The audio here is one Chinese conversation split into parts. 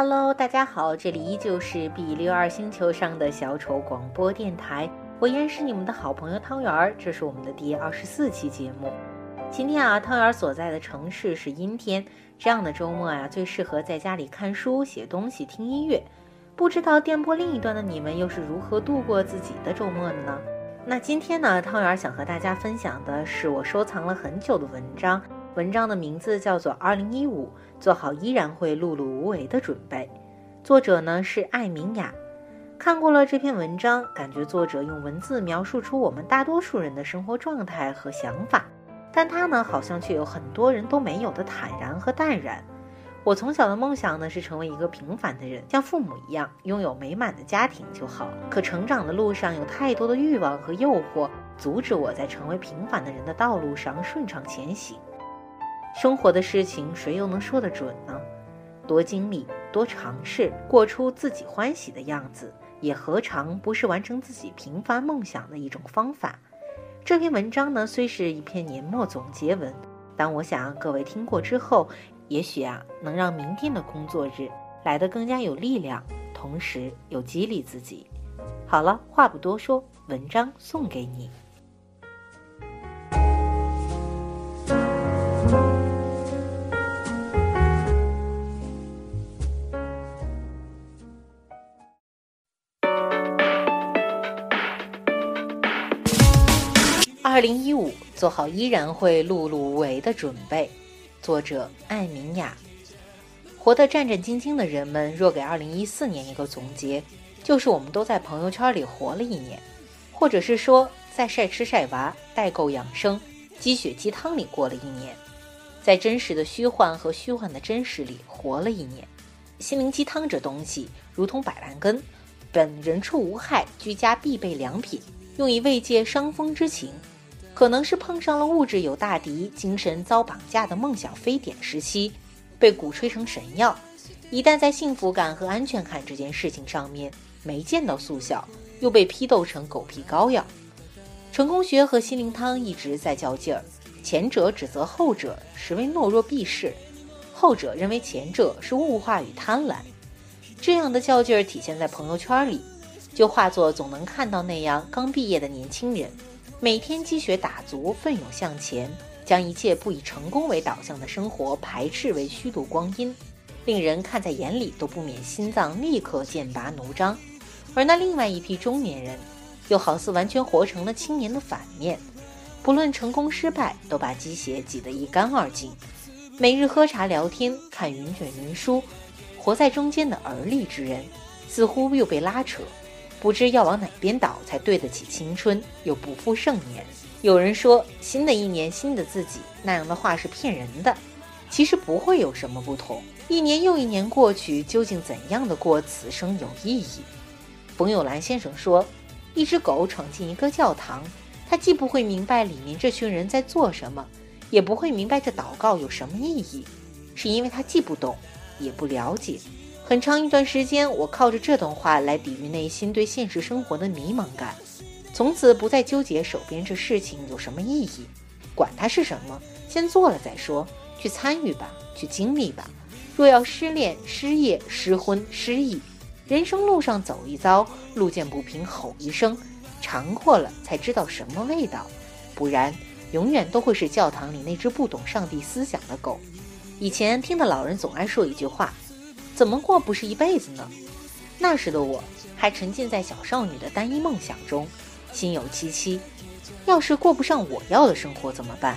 Hello，大家好，这里依旧是 B 六二星球上的小丑广播电台，我依然是你们的好朋友汤圆儿，这是我们的第二十四期节目。今天啊，汤圆儿所在的城市是阴天，这样的周末呀，最适合在家里看书、写东西、听音乐。不知道电波另一端的你们又是如何度过自己的周末的呢？那今天呢，汤圆儿想和大家分享的是我收藏了很久的文章。文章的名字叫做《二零一五，做好依然会碌碌无为的准备》，作者呢是艾明雅。看过了这篇文章，感觉作者用文字描述出我们大多数人的生活状态和想法，但他呢好像却有很多人都没有的坦然和淡然。我从小的梦想呢是成为一个平凡的人，像父母一样拥有美满的家庭就好。可成长的路上有太多的欲望和诱惑，阻止我在成为平凡的人的道路上顺畅前行。生活的事情，谁又能说得准呢？多经历，多尝试，过出自己欢喜的样子，也何尝不是完成自己平凡梦想的一种方法？这篇文章呢，虽是一篇年末总结文，但我想各位听过之后，也许啊，能让明天的工作日来得更加有力量，同时又激励自己。好了，话不多说，文章送给你。二零一五，做好依然会碌碌无为的准备。作者艾明雅。活得战战兢兢的人们，若给二零一四年一个总结，就是我们都在朋友圈里活了一年，或者是说在晒吃晒娃、代购养生、鸡血鸡汤里过了一年，在真实的虚幻和虚幻的真实里活了一年。心灵鸡汤这东西，如同板蓝根，本人畜无害，居家必备良品，用以慰藉伤风之情。可能是碰上了物质有大敌、精神遭绑架的梦想非典时期，被鼓吹成神药。一旦在幸福感和安全感这件事情上面没见到速效，又被批斗成狗皮膏药。成功学和心灵汤一直在较劲儿，前者指责后者实为懦弱避世，后者认为前者是物化与贪婪。这样的较劲儿体现在朋友圈里，就化作总能看到那样刚毕业的年轻人。每天积雪打足，奋勇向前，将一切不以成功为导向的生活排斥为虚度光阴，令人看在眼里都不免心脏立刻剑拔弩张。而那另外一批中年人，又好似完全活成了青年的反面，不论成功失败，都把鸡血挤得一干二净，每日喝茶聊天，看云卷云舒，活在中间的而立之人，似乎又被拉扯。不知要往哪边倒才对得起青春，又不负盛年。有人说新的一年新的自己，那样的话是骗人的。其实不会有什么不同。一年又一年过去，究竟怎样的过此生有意义？冯友兰先生说，一只狗闯进一个教堂，它既不会明白里面这群人在做什么，也不会明白这祷告有什么意义，是因为它既不懂，也不了解。很长一段时间，我靠着这段话来抵御内心对现实生活的迷茫感，从此不再纠结手边这事情有什么意义，管它是什么，先做了再说，去参与吧，去经历吧。若要失恋、失业、失婚、失意，人生路上走一遭，路见不平吼一声，尝过了才知道什么味道，不然永远都会是教堂里那只不懂上帝思想的狗。以前听的老人总爱说一句话。怎么过不是一辈子呢？那时的我还沉浸在小少女的单一梦想中，心有戚戚。要是过不上我要的生活怎么办？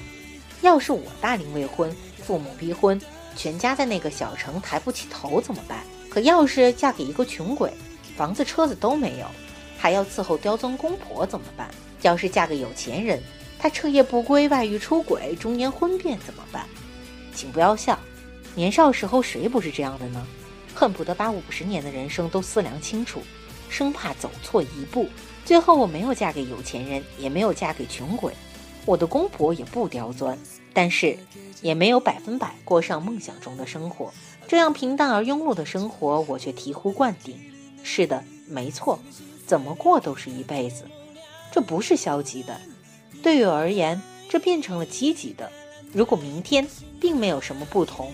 要是我大龄未婚，父母逼婚，全家在那个小城抬不起头怎么办？可要是嫁给一个穷鬼，房子车子都没有，还要伺候刁钻公婆怎么办？要是嫁个有钱人，他彻夜不归，外遇出轨，中年婚变怎么办？请不要笑，年少时候谁不是这样的呢？恨不得把五十年的人生都思量清楚，生怕走错一步。最后我没有嫁给有钱人，也没有嫁给穷鬼，我的公婆也不刁钻，但是也没有百分百过上梦想中的生活。这样平淡而庸碌的生活，我却醍醐灌顶。是的，没错，怎么过都是一辈子。这不是消极的，对我而言，这变成了积极的。如果明天并没有什么不同。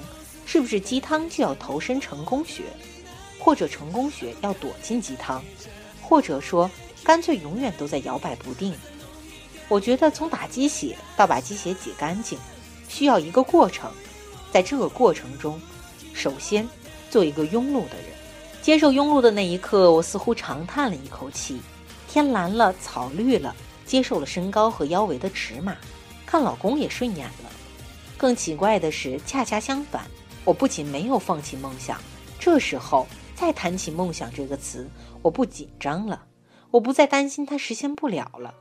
是不是鸡汤就要投身成功学？或者成功学要躲进鸡汤，或者说干脆永远都在摇摆不定。我觉得从打鸡血到把鸡血挤干净，需要一个过程。在这个过程中，首先做一个庸碌的人。接受庸碌的那一刻，我似乎长叹了一口气。天蓝了，草绿了，接受了身高和腰围的尺码，看老公也顺眼了。更奇怪的是，恰恰相反，我不仅没有放弃梦想，这时候再谈起梦想这个词，我不紧张了，我不再担心它实现不了了。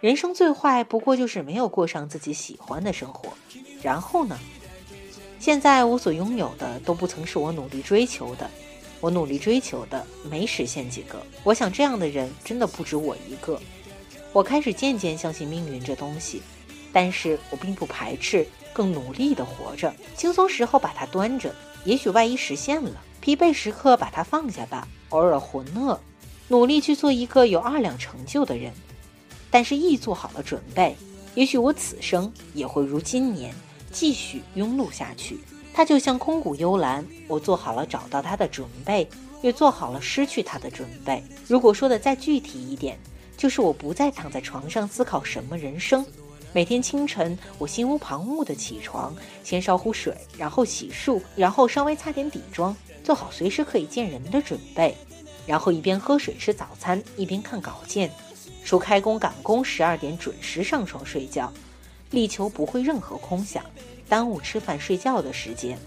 人生最坏不过就是没有过上自己喜欢的生活，然后呢？现在我所拥有的都不曾是我努力追求的，我努力追求的没实现几个。我想这样的人真的不止我一个。我开始渐渐相信命运这东西，但是我并不排斥更努力的活着。轻松时候把它端着，也许万一实现了；疲惫时刻把它放下吧，偶尔浑噩，努力去做一个有二两成就的人。但是，亦做好了准备，也许我此生也会如今年继续庸碌下去。它就像空谷幽兰，我做好了找到它的准备，也做好了失去它的准备。如果说的再具体一点，就是我不再躺在床上思考什么人生。每天清晨，我心无旁骛地起床，先烧壶水，然后洗漱，然后稍微擦点底妆，做好随时可以见人的准备，然后一边喝水吃早餐，一边看稿件。除开工赶工，十二点准时上床睡觉，力求不会任何空想，耽误吃饭睡觉的时间。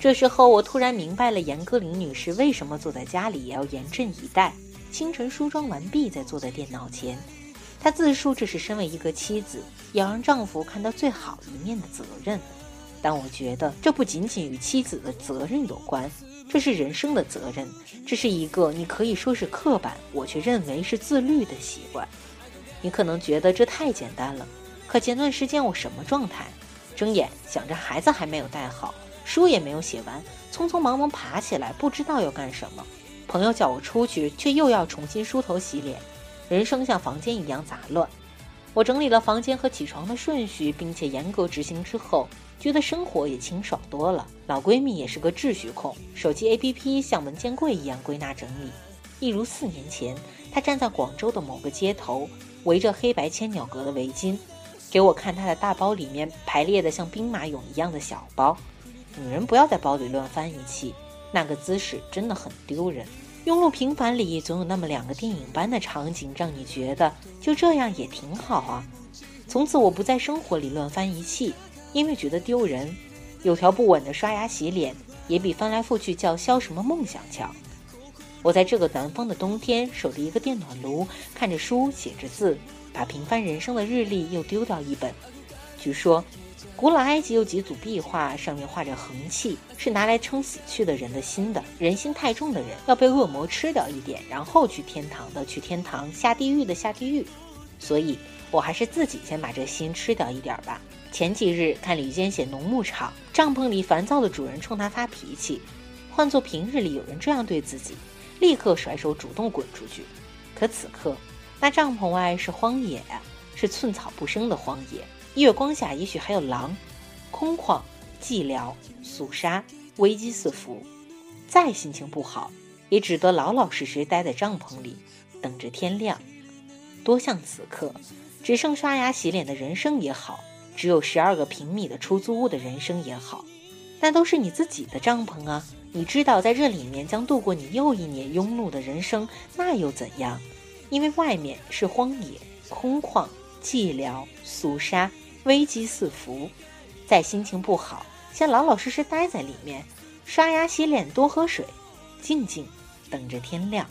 这时候，我突然明白了严歌苓女士为什么坐在家里也要严阵以待，清晨梳妆完毕再坐在电脑前。她自述这是身为一个妻子要让丈夫看到最好一面的责任。但我觉得这不仅仅与妻子的责任有关，这是人生的责任，这是一个你可以说是刻板，我却认为是自律的习惯。你可能觉得这太简单了，可前段时间我什么状态？睁眼想着孩子还没有带好，书也没有写完，匆匆忙忙爬起来，不知道要干什么。朋友叫我出去，却又要重新梳头洗脸，人生像房间一样杂乱。我整理了房间和起床的顺序，并且严格执行之后，觉得生活也清爽多了。老闺蜜也是个秩序控，手机 APP 像文件柜一样归纳整理，一如四年前，她站在广州的某个街头。围着黑白千鸟格的围巾，给我看她的大包里面排列的像兵马俑一样的小包。女人不要在包里乱翻一气，那个姿势真的很丢人。庸碌平凡里总有那么两个电影般的场景，让你觉得就这样也挺好啊。从此我不在生活里乱翻一气，因为觉得丢人。有条不紊的刷牙洗脸，也比翻来覆去叫嚣什么梦想强。我在这个南方的冬天，守着一个电暖炉，看着书，写着字，把平凡人生的日历又丢掉一本。据说，古老埃及有几组壁画，上面画着横气，是拿来称死去的人的心的。人心太重的人，要被恶魔吃掉一点，然后去天堂的去天堂，下地狱的下地狱。所以，我还是自己先把这心吃掉一点吧。前几日看李坚写农牧场，帐篷里烦躁的主人冲他发脾气，换做平日里有人这样对自己。立刻甩手主动滚出去，可此刻那帐篷外是荒野，是寸草不生的荒野。月光下也许还有狼，空旷、寂寥、肃杀、危机四伏。再心情不好，也只得老老实实待在帐篷里，等着天亮。多像此刻，只剩刷牙洗脸的人生也好，只有十二个平米的出租屋的人生也好，那都是你自己的帐篷啊。你知道，在这里面将度过你又一年庸碌的人生，那又怎样？因为外面是荒野、空旷、寂寥、肃杀、危机四伏。在心情不好，先老老实实待在里面，刷牙洗脸，多喝水，静静等着天亮。